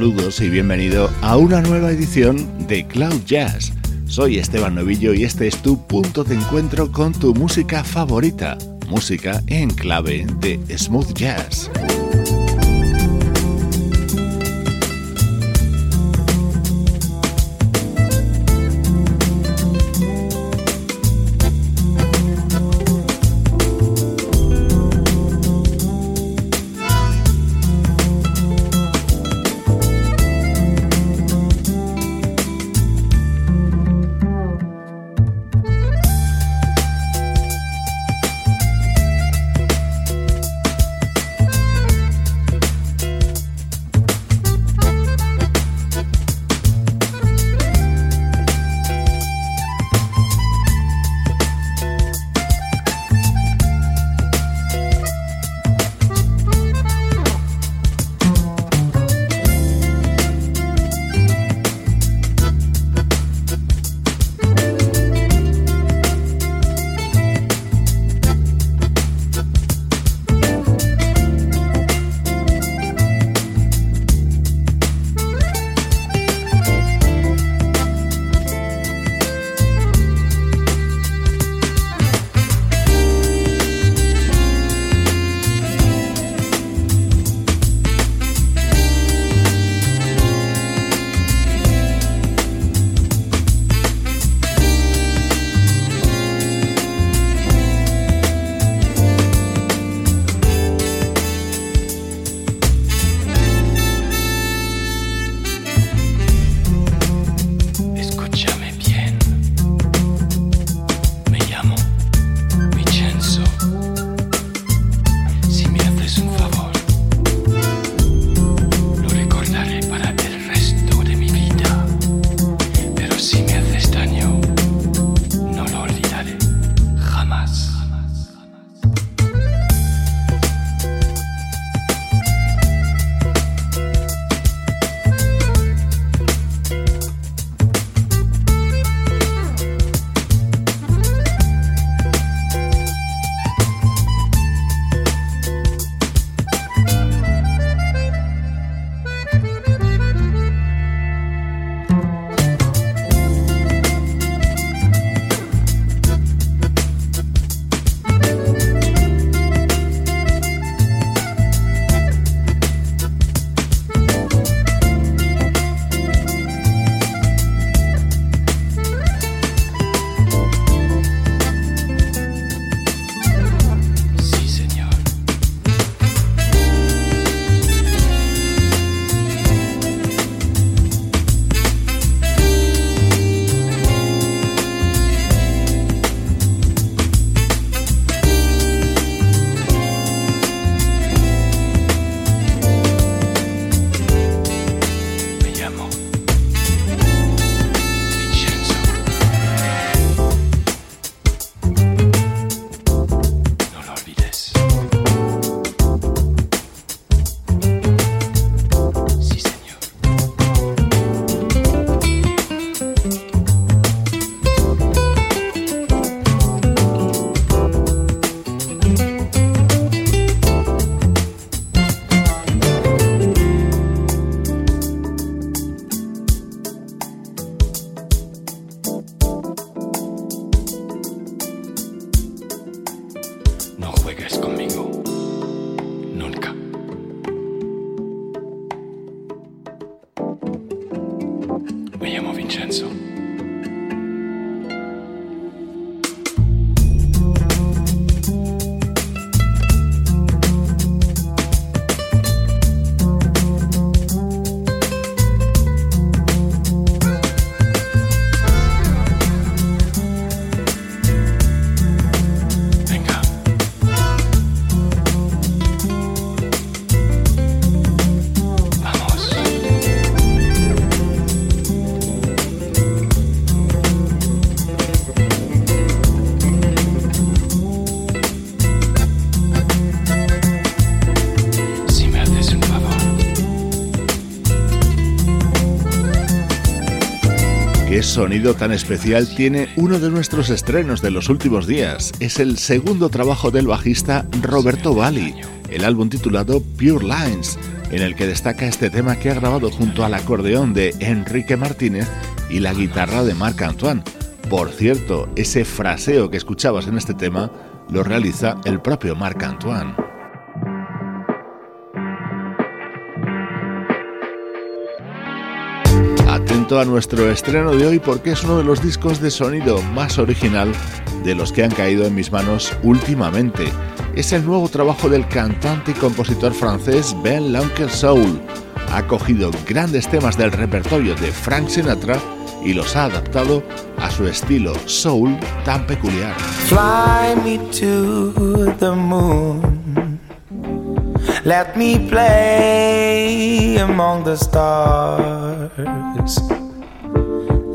Saludos y bienvenido a una nueva edición de Cloud Jazz. Soy Esteban Novillo y este es tu punto de encuentro con tu música favorita, música en clave de smooth jazz. Sonido tan especial tiene uno de nuestros estrenos de los últimos días. Es el segundo trabajo del bajista Roberto Valli, el álbum titulado Pure Lines, en el que destaca este tema que ha grabado junto al acordeón de Enrique Martínez y la guitarra de Marc Antoine. Por cierto, ese fraseo que escuchabas en este tema lo realiza el propio Marc Antoine. A nuestro estreno de hoy porque es uno de los discos de sonido más original de los que han caído en mis manos últimamente. Es el nuevo trabajo del cantante y compositor francés Ben L'Uncle Soul. Ha cogido grandes temas del repertorio de Frank Sinatra y los ha adaptado a su estilo soul tan peculiar. Fly me to the moon. Let me play among the stars.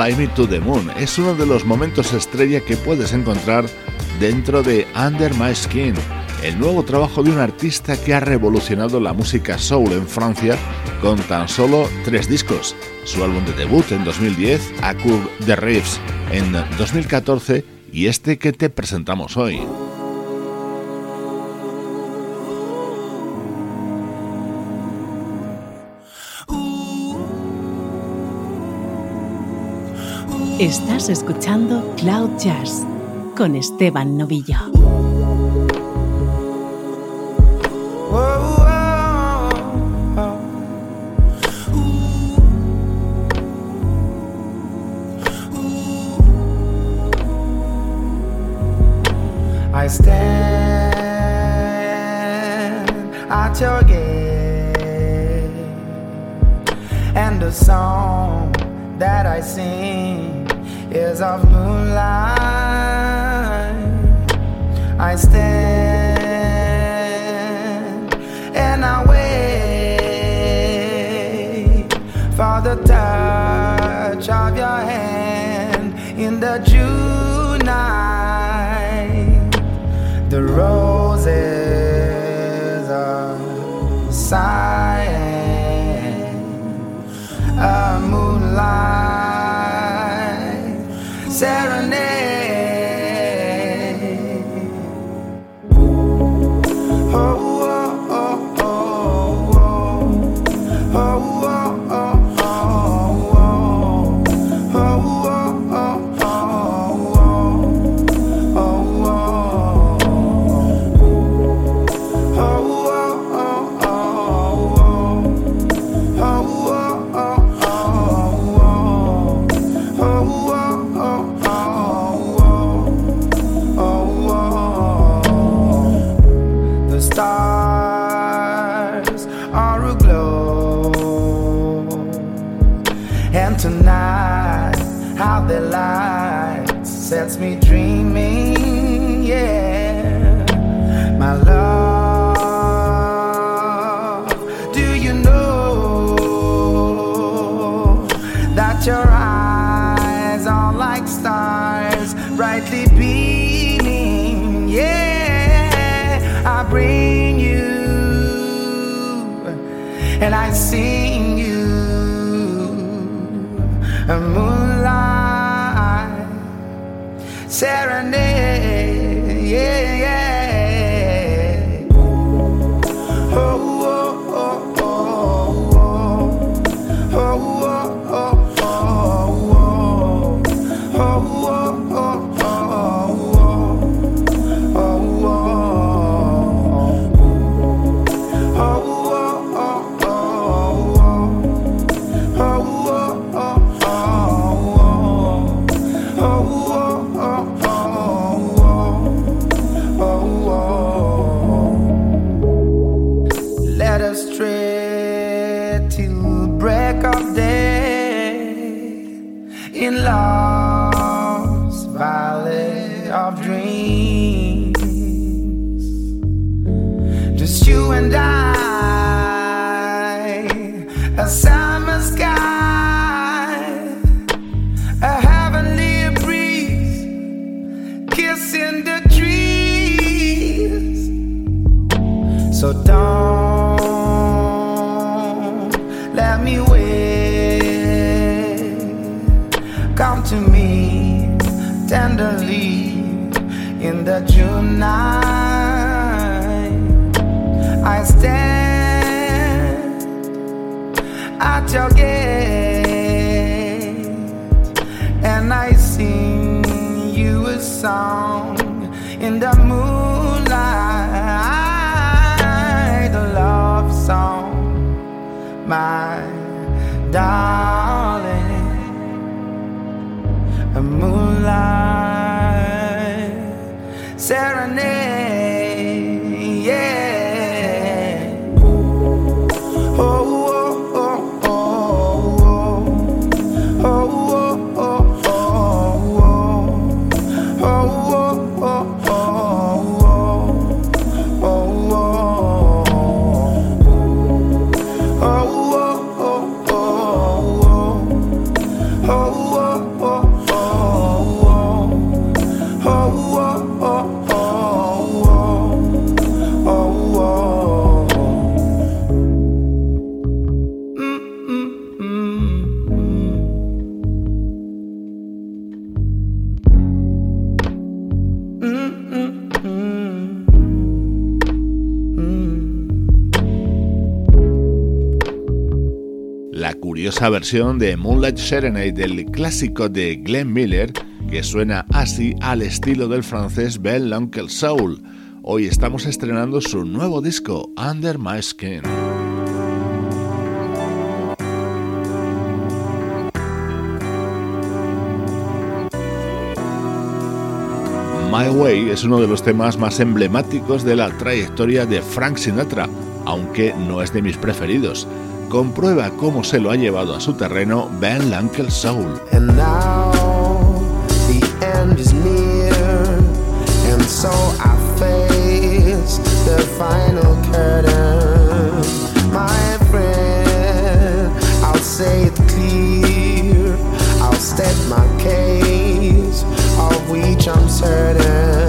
Fly Me to the Moon es uno de los momentos estrella que puedes encontrar dentro de Under My Skin, el nuevo trabajo de un artista que ha revolucionado la música soul en Francia con tan solo tres discos. Su álbum de debut en 2010, A Cour de Riffs en 2014 y este que te presentamos hoy. Estás escuchando Cloud Jazz con Esteban Novillo. I stand at your gate, and the song that I sing is of moonlight. I stand and I wait for the touch of your hand in the June night. The roses are sighing, a moonlight serenade. So don't let me wait. Come to me tenderly in the June night. I stand at your gate and I sing you a song in the moonlight, my darling, a moonlight serenade, curiosa versión de Moonlight Serenade del clásico de Glenn Miller que suena así al estilo del francés Ben Uncle Soul. Hoy estamos estrenando su nuevo disco, Under My Skin. My Way es uno de los temas más emblemáticos de la trayectoria de Frank Sinatra, aunque no es de mis preferidos. Comprueba cómo se lo ha llevado a su terreno Ben Uncle Soul. And now the end is near, and so I face the final curtain. My friend, I'll say it clear, I'll state my case, of which I'm certain.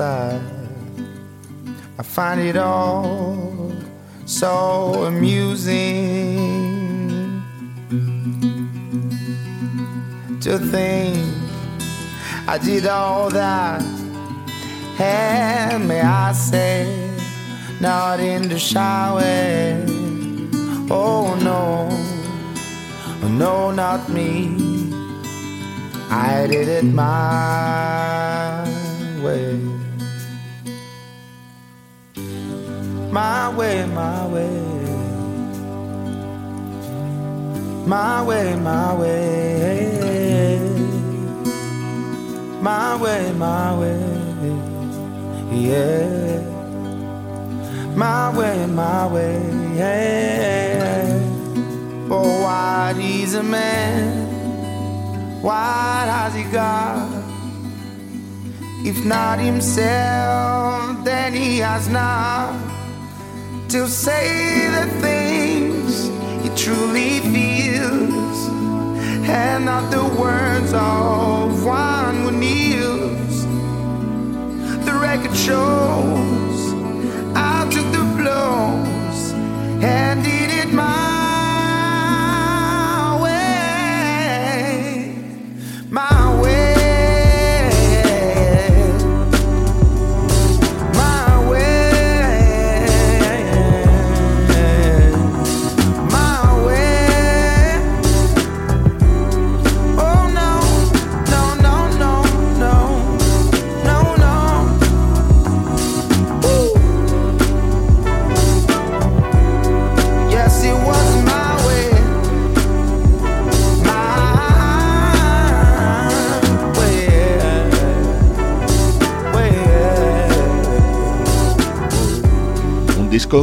I find it all so amusing to think I did all that and may I say, not in the shower. Oh no, oh no, not me. I did it my way. My way, my way. My way, my way. My way, my way. Yeah. My way, my way. Yeah. Oh, what is a man? What has he got? If not himself, then he has not still say the things he truly feels, and not the words of one who kneels. The record shows I took the blows and did it my.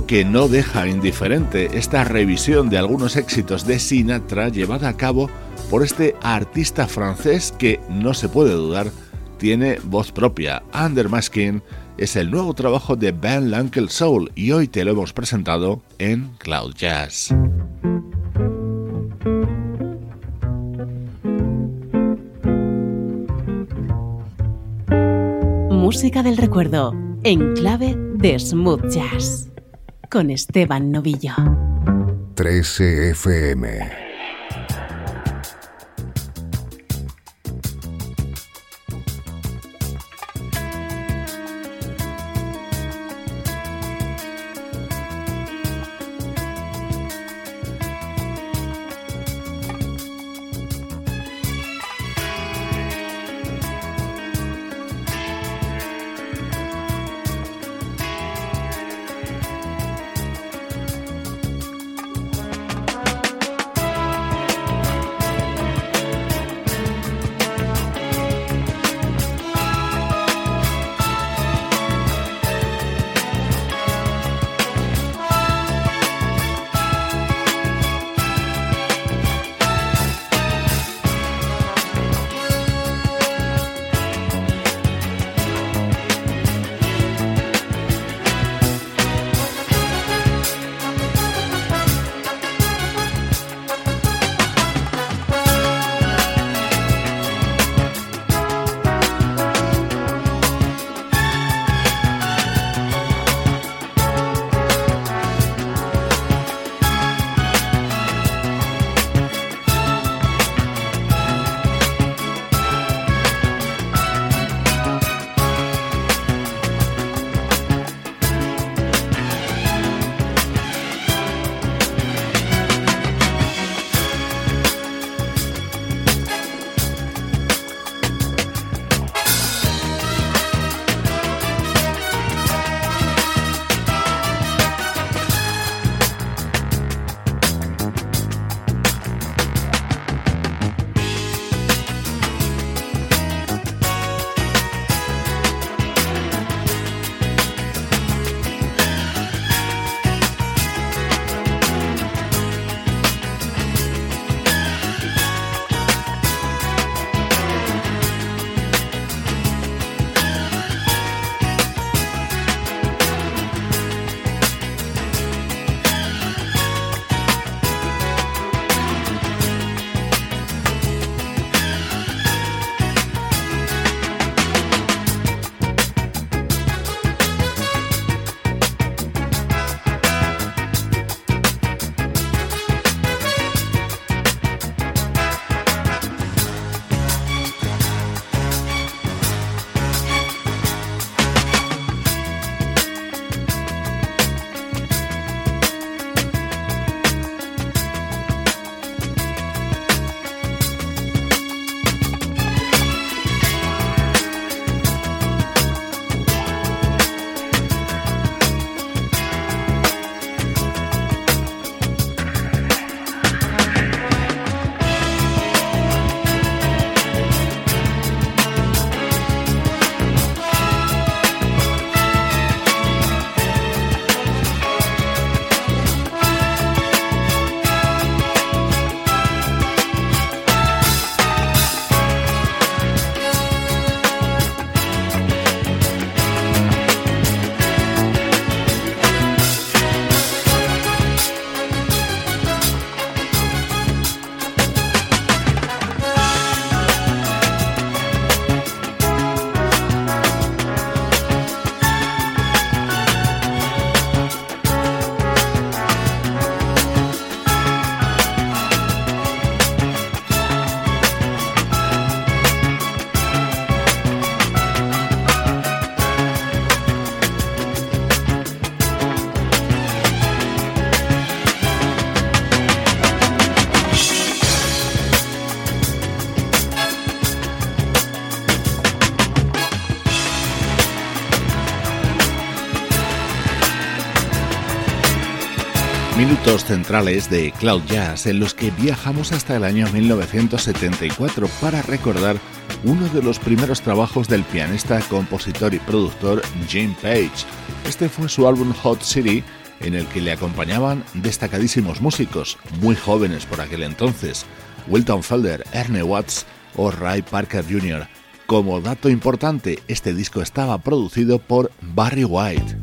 Que no deja indiferente esta revisión de algunos éxitos de Sinatra llevada a cabo por este artista francés que, no se puede dudar, tiene voz propia. Under My Skin es el nuevo trabajo de Ben Lankel Soul y hoy te lo hemos presentado en Cloud Jazz. Música del recuerdo en clave de smooth jazz con Esteban Novillo. 13 FM minutos centrales de Cloud Jazz en los que viajamos hasta el año 1974 para recordar uno de los primeros trabajos del pianista, compositor y productor Jim Page. Este fue su álbum Hot City en el que le acompañaban destacadísimos músicos, muy jóvenes por aquel entonces, Wilton Felder, Ernie Watts o Ray Parker Jr. Como dato importante, este disco estaba producido por Barry White.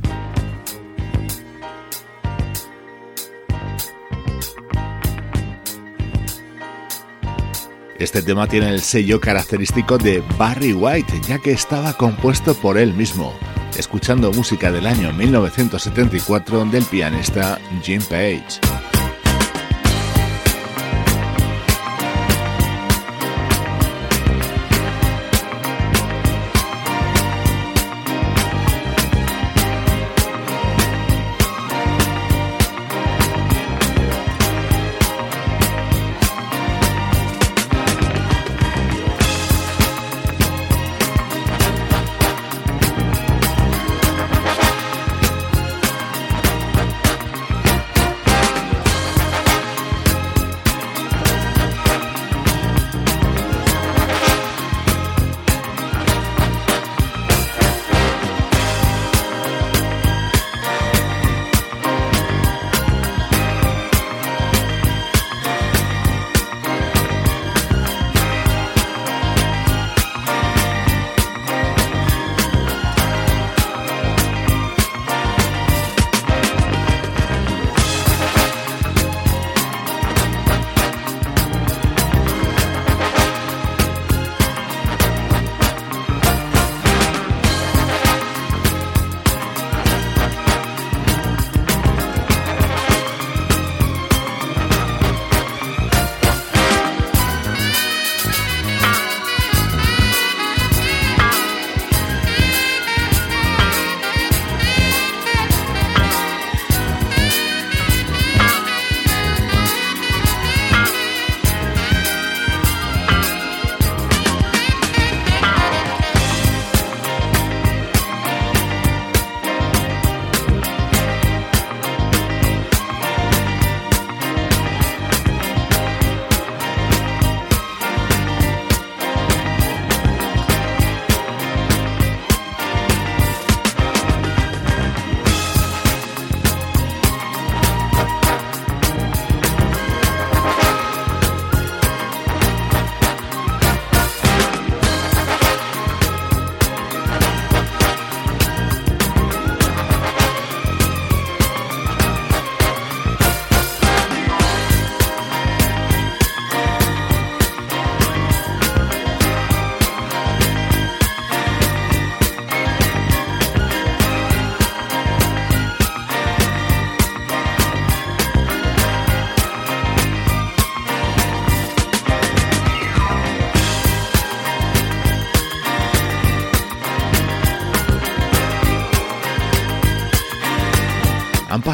Este tema tiene el sello característico de Barry White, ya que estaba compuesto por él mismo, escuchando música del año 1974 del pianista Jim Page.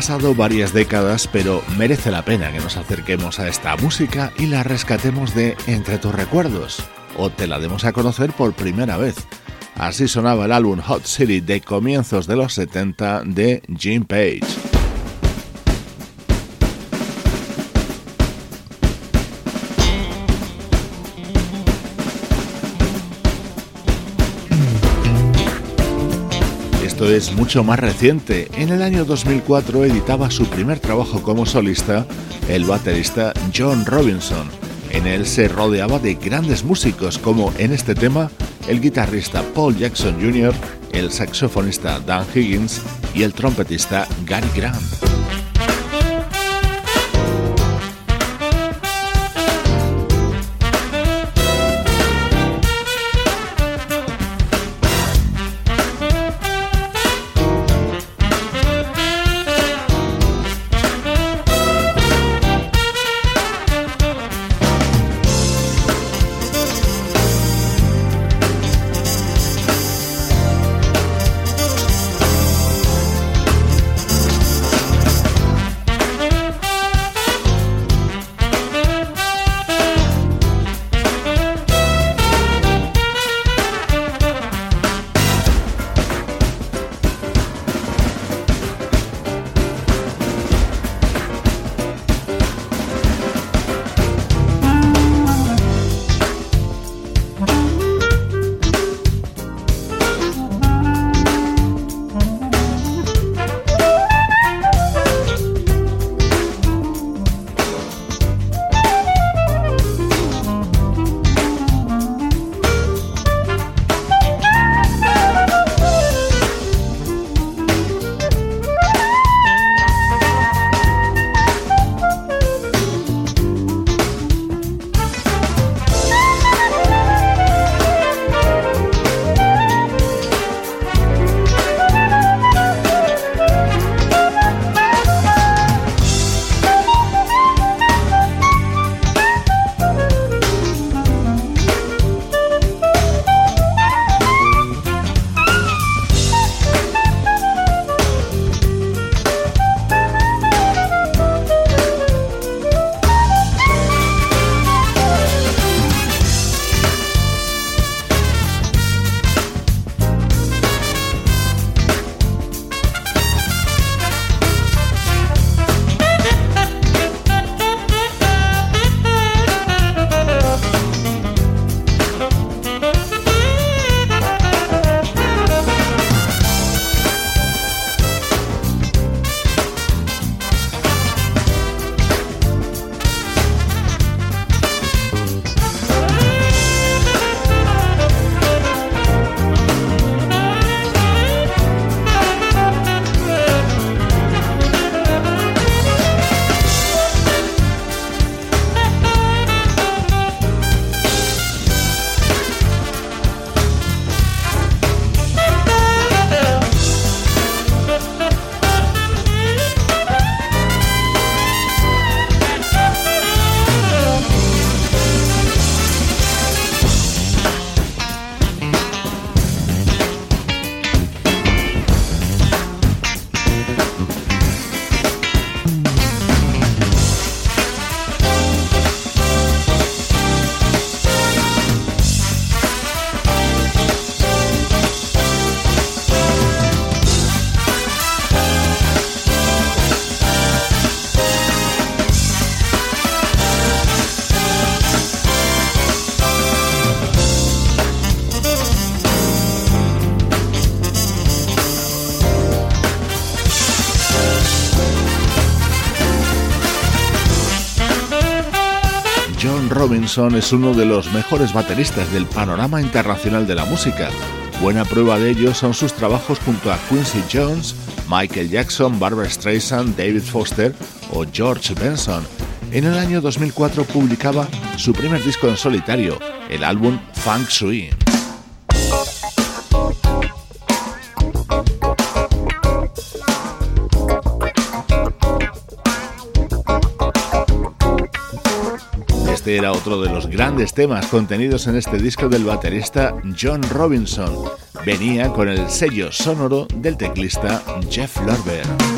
Pasado varias décadas, pero merece la pena que nos acerquemos a esta música y la rescatemos de entre tus recuerdos, o te la demos a conocer por primera vez. Así sonaba el álbum Hot City de comienzos de los 70 de Jim Page. Es mucho más reciente. En el año 2004 editaba su primer trabajo como solista, el baterista John Robinson. En él se rodeaba de grandes músicos como en este tema el guitarrista Paul Jackson Jr., el saxofonista Dan Higgins y el trompetista Gary Grant. Es uno de los mejores bateristas del panorama internacional de la música. Buena prueba de ello son sus trabajos junto a Quincy Jones, Michael Jackson, Barbara Streisand, David Foster o George Benson. En el año 2004 publicaba su primer disco en solitario, el álbum Funk Swing. Era otro de los grandes temas contenidos en este disco del baterista John Robinson. Venía con el sello sonoro del teclista Jeff Lorber.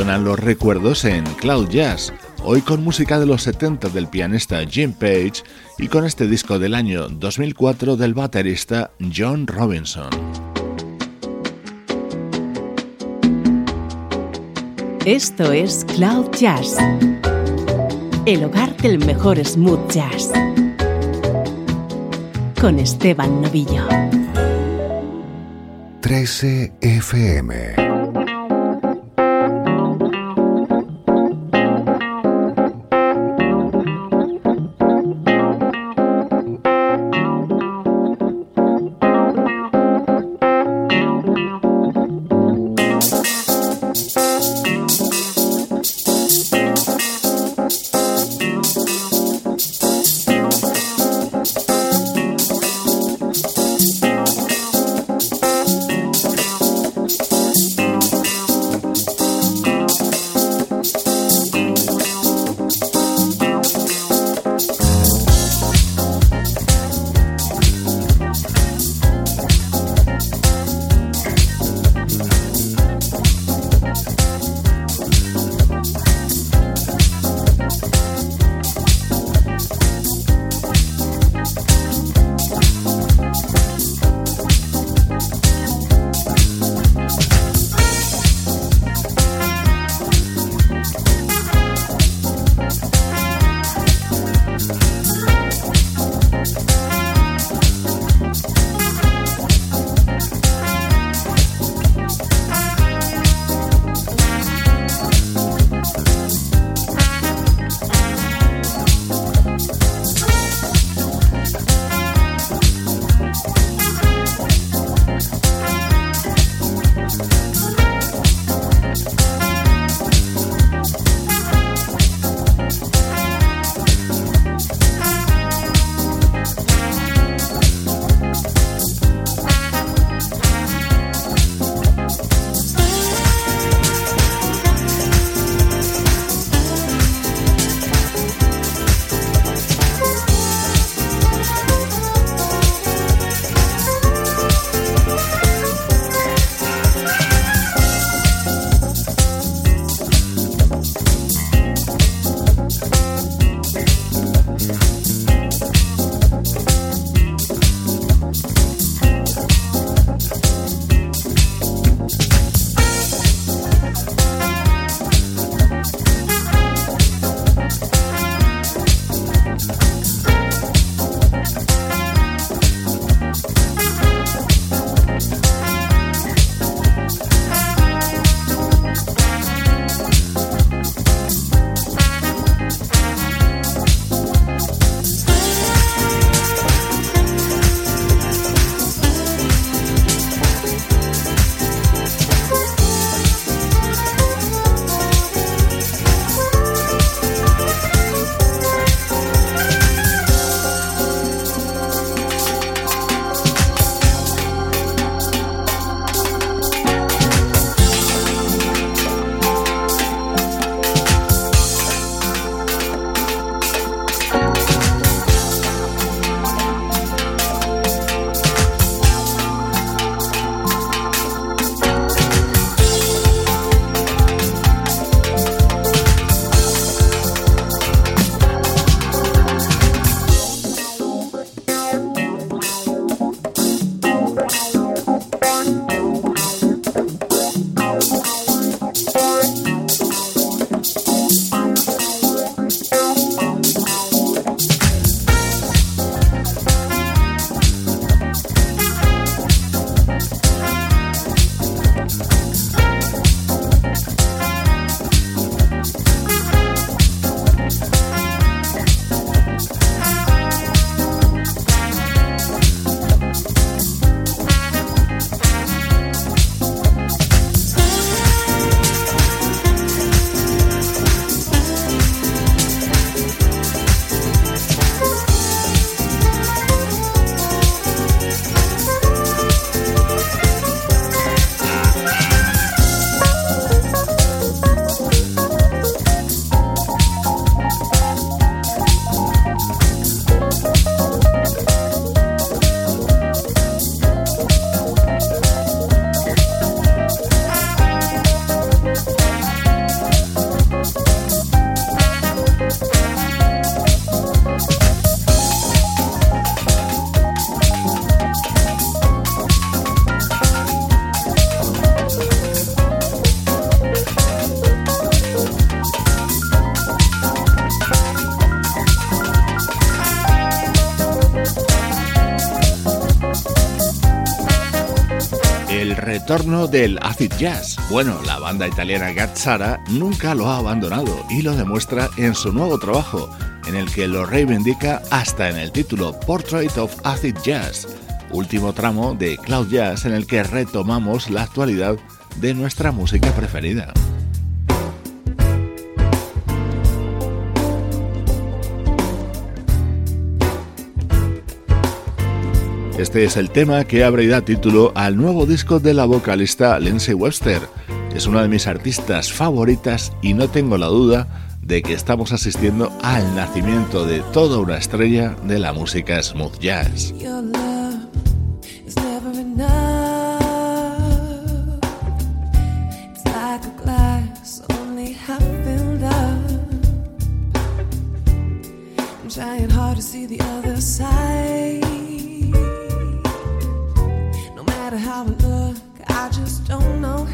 Suenan los recuerdos en Cloud Jazz. hoy con música de los 70 del pianista Jim Page y con este disco del año 2004 del baterista John Robinson. Esto es Cloud Jazz, el hogar del mejor smooth jazz, con Esteban Novillo. 13 FM retorno del acid jazz. Bueno, la banda italiana Gazzara nunca lo ha abandonado y lo demuestra en su nuevo trabajo, en el que lo reivindica hasta en el título Portrait of Acid Jazz, último tramo de Cloud Jazz en el que retomamos la actualidad de nuestra música preferida. Este es el tema que abre y da título al nuevo disco de la vocalista Lindsay Webster. Es una de mis artistas favoritas y no tengo la duda de que estamos asistiendo al nacimiento de toda una estrella de la música smooth jazz. don't know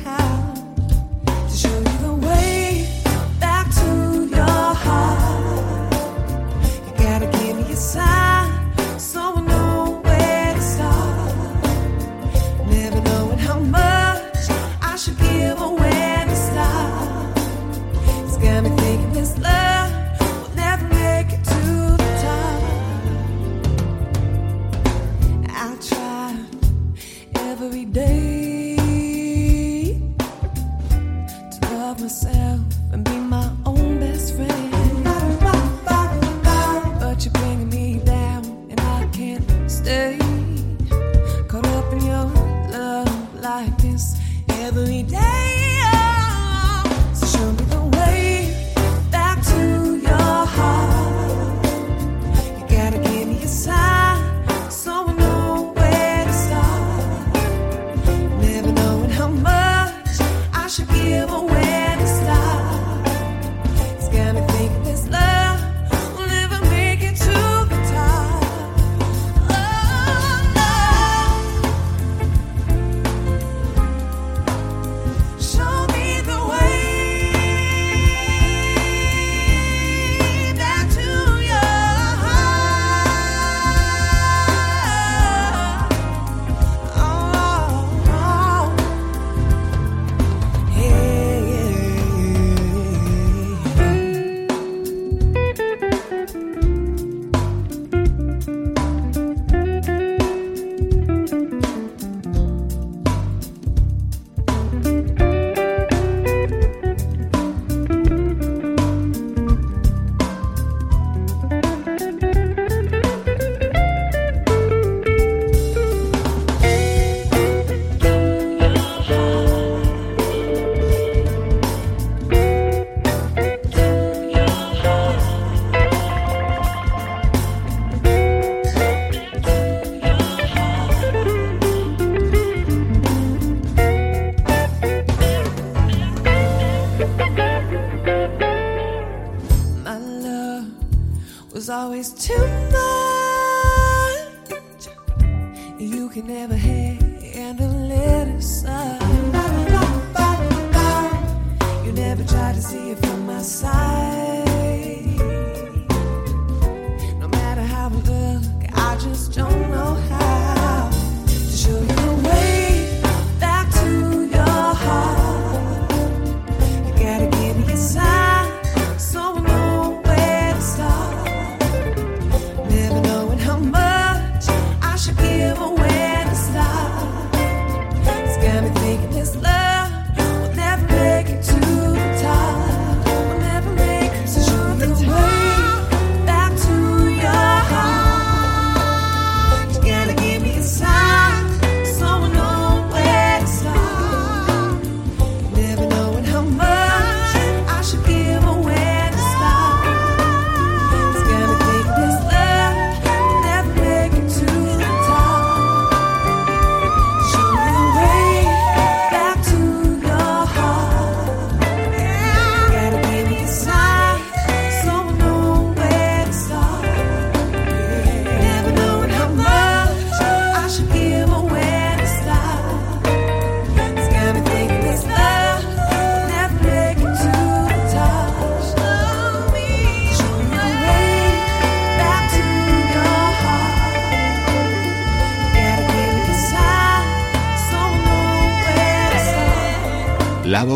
always too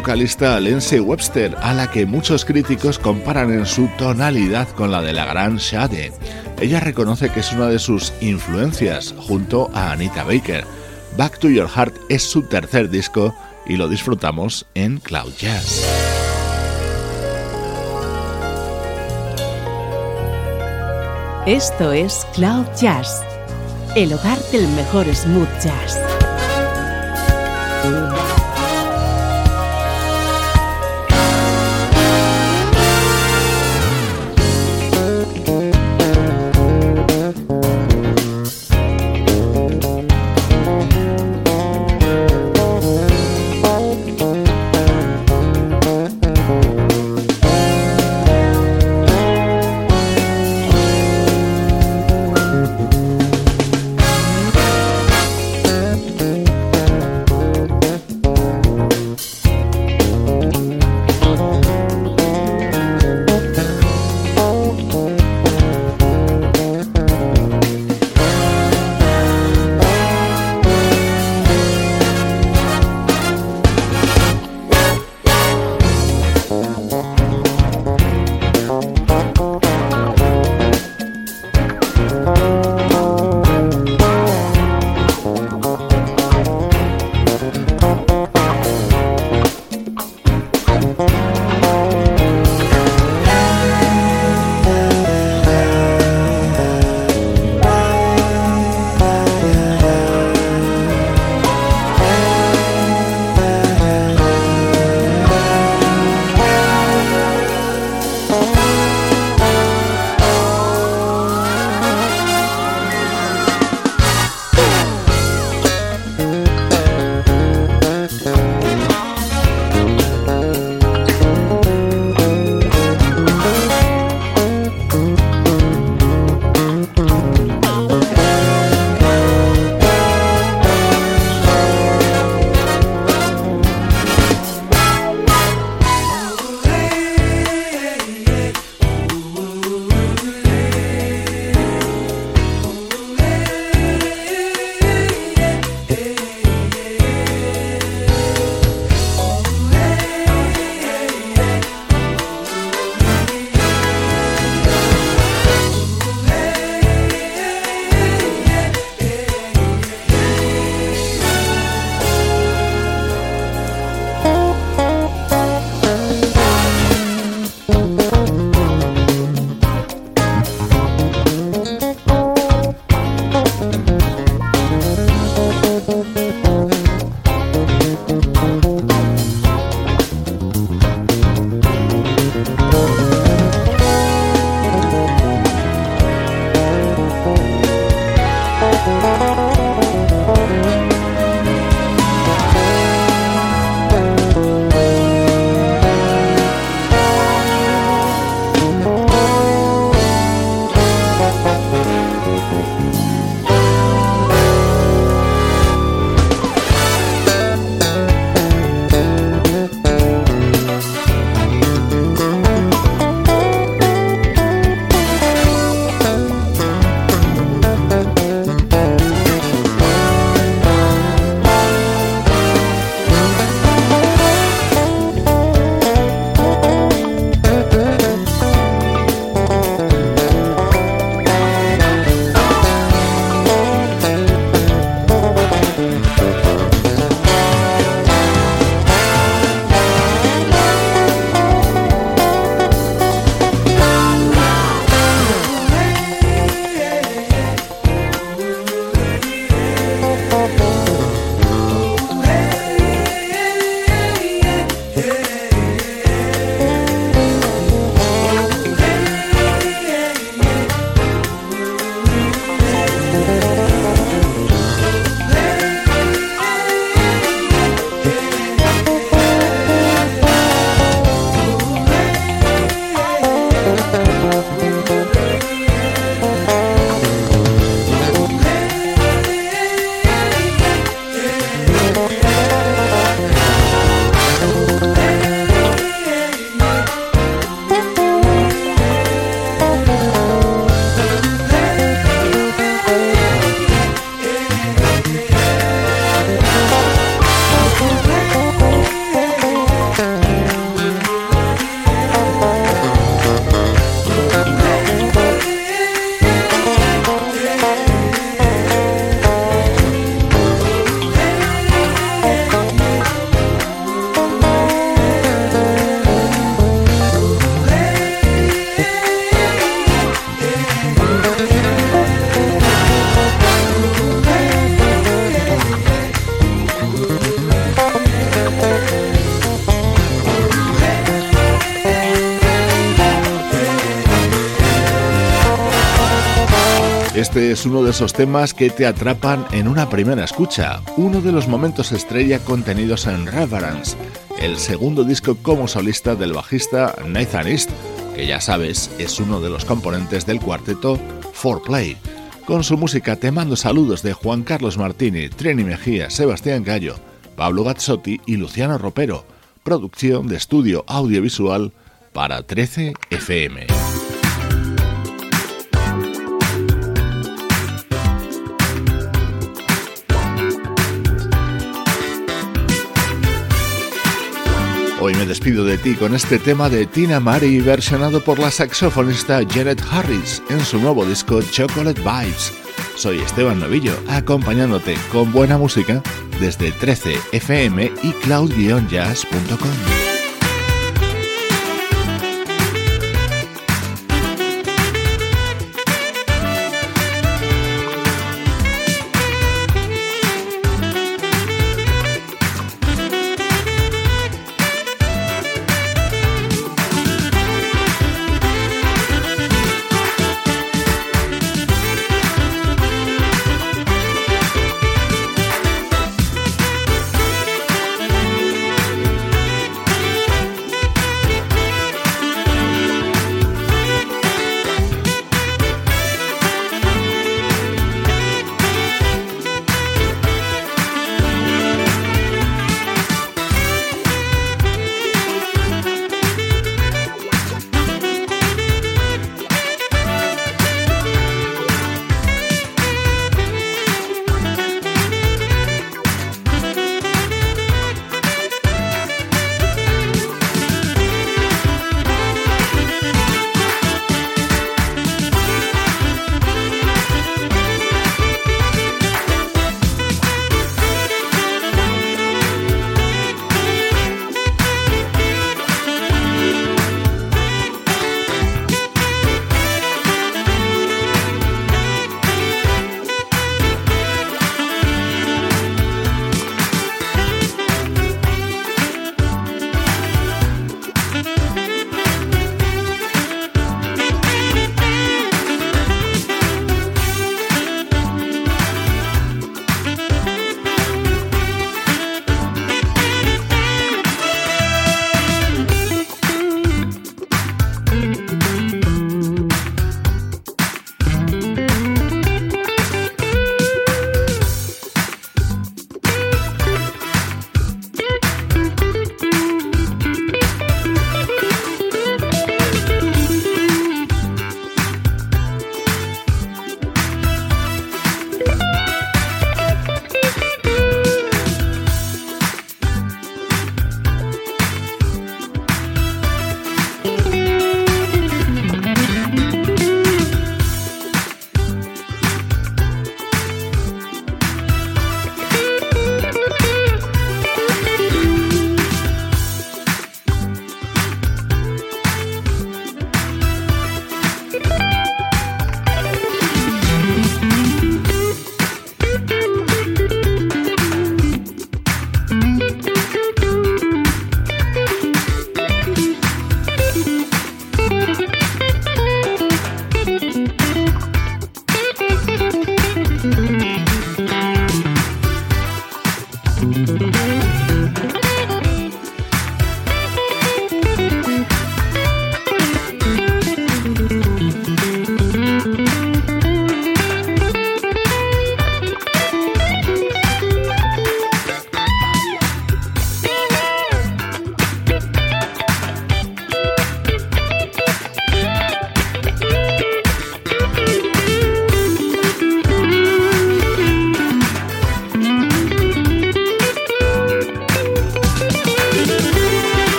vocalista Lindsay Webster, a la que muchos críticos comparan en su tonalidad con la de la gran Shade. Ella reconoce que es una de sus influencias junto a Anita Baker. Back to Your Heart es su tercer disco y lo disfrutamos en Cloud Jazz. Esto es Cloud Jazz, el hogar del mejor smooth jazz. De esos temas que te atrapan en una primera escucha, uno de los momentos estrella contenidos en Reverence, el segundo disco como solista del bajista Nathan East, que ya sabes es uno de los componentes del cuarteto 4Play. Con su música te mando saludos de Juan Carlos Martini, Trini Mejía, Sebastián Gallo, Pablo Gazzotti y Luciano Ropero, producción de estudio audiovisual para 13 FM. Hoy me despido de ti con este tema de Tina Mari versionado por la saxofonista Janet Harris en su nuevo disco Chocolate Vibes. Soy Esteban Novillo, acompañándote con buena música desde 13fm y cloud-jazz.com.